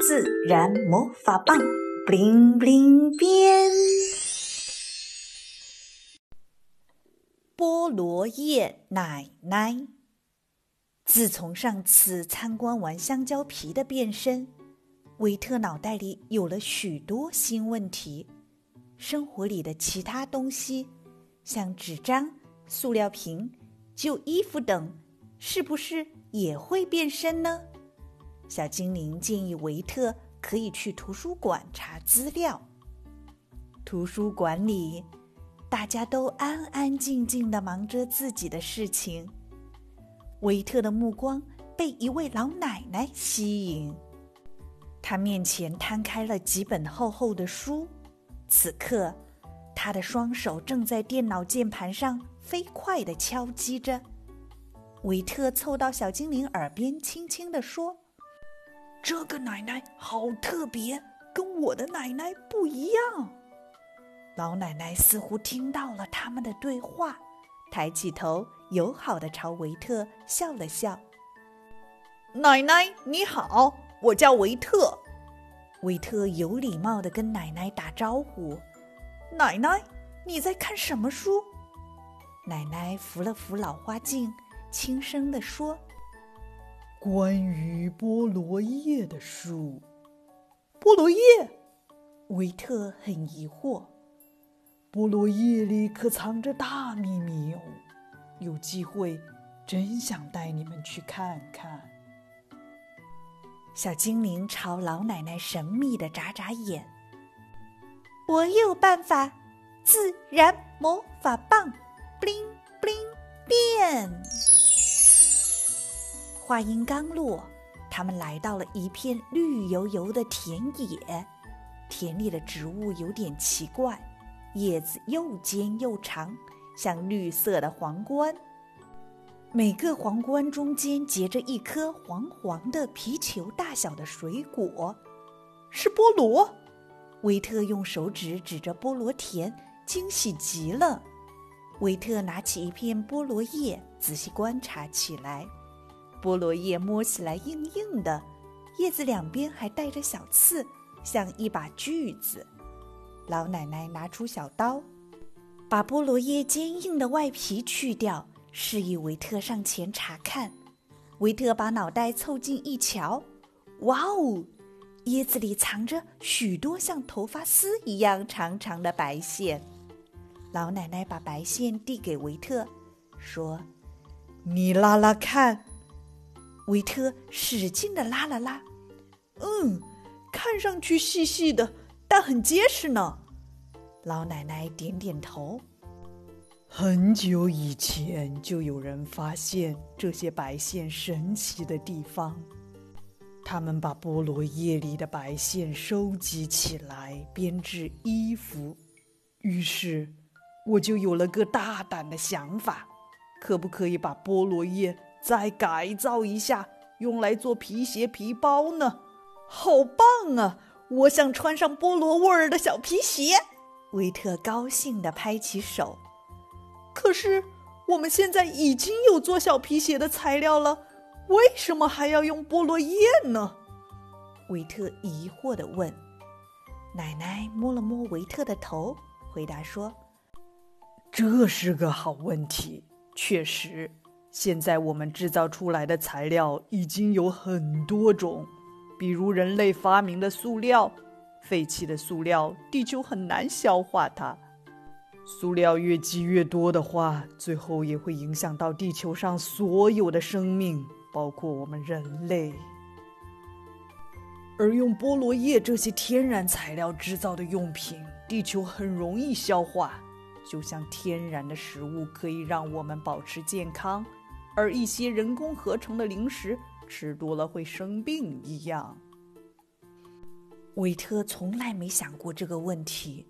自然魔法棒，bling bling 变。菠萝叶奶奶，自从上次参观完香蕉皮的变身，维特脑袋里有了许多新问题。生活里的其他东西，像纸张、塑料瓶、旧衣服等，是不是也会变身呢？小精灵建议维特可以去图书馆查资料。图书馆里，大家都安安静静的忙着自己的事情。维特的目光被一位老奶奶吸引，她面前摊开了几本厚厚的书。此刻，她的双手正在电脑键盘上飞快地敲击着。维特凑到小精灵耳边，轻轻地说：“这个奶奶好特别，跟我的奶奶不一样。”老奶奶似乎听到了他们的对话，抬起头，友好的朝维特笑了笑。“奶奶你好，我叫维特。”维特有礼貌的跟奶奶打招呼：“奶奶，你在看什么书？”奶奶扶了扶老花镜，轻声的说：“关于菠萝叶的书。”菠萝叶？维特很疑惑。菠萝叶里可藏着大秘密哦，有机会，真想带你们去看看。小精灵朝老奶奶神秘的眨眨眼。我有办法，自然魔法棒，bling bling 变。话音刚落，他们来到了一片绿油油的田野。田里的植物有点奇怪，叶子又尖又长，像绿色的皇冠。每个皇冠中间结着一颗黄黄的皮球大小的水果，是菠萝。维特用手指指着菠萝田，惊喜极了。维特拿起一片菠萝叶，仔细观察起来。菠萝叶摸起来硬硬的，叶子两边还带着小刺，像一把锯子。老奶奶拿出小刀，把菠萝叶坚硬的外皮去掉。示意维特上前查看。维特把脑袋凑近一瞧，哇哦！叶子里藏着许多像头发丝一样长长的白线。老奶奶把白线递给维特，说：“你拉拉看。”维特使劲的拉了拉，嗯，看上去细细的，但很结实呢。老奶奶点点头。很久以前就有人发现这些白线神奇的地方，他们把菠萝叶里的白线收集起来编织衣服。于是，我就有了个大胆的想法：可不可以把菠萝叶再改造一下，用来做皮鞋、皮包呢？好棒啊！我想穿上菠萝味儿的小皮鞋。维特高兴地拍起手。可是，我们现在已经有做小皮鞋的材料了，为什么还要用菠萝叶呢？维特疑惑的问。奶奶摸了摸维特的头，回答说：“这是个好问题。确实，现在我们制造出来的材料已经有很多种，比如人类发明的塑料，废弃的塑料，地球很难消化它。”塑料越积越多的话，最后也会影响到地球上所有的生命，包括我们人类。而用菠萝叶这些天然材料制造的用品，地球很容易消化，就像天然的食物可以让我们保持健康，而一些人工合成的零食吃多了会生病一样。维特从来没想过这个问题，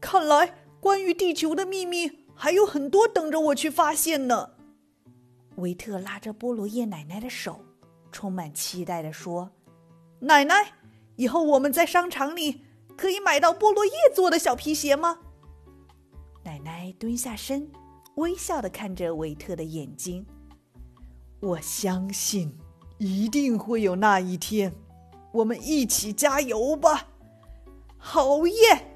看来。关于地球的秘密还有很多等着我去发现呢。维特拉着菠萝叶奶奶的手，充满期待地说：“奶奶，以后我们在商场里可以买到菠萝叶做的小皮鞋吗？”奶奶蹲下身，微笑的看着维特的眼睛：“我相信，一定会有那一天。我们一起加油吧！好耶！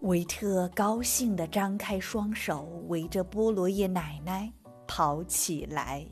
维特高兴的张开双手，围着菠萝叶奶奶跑起来。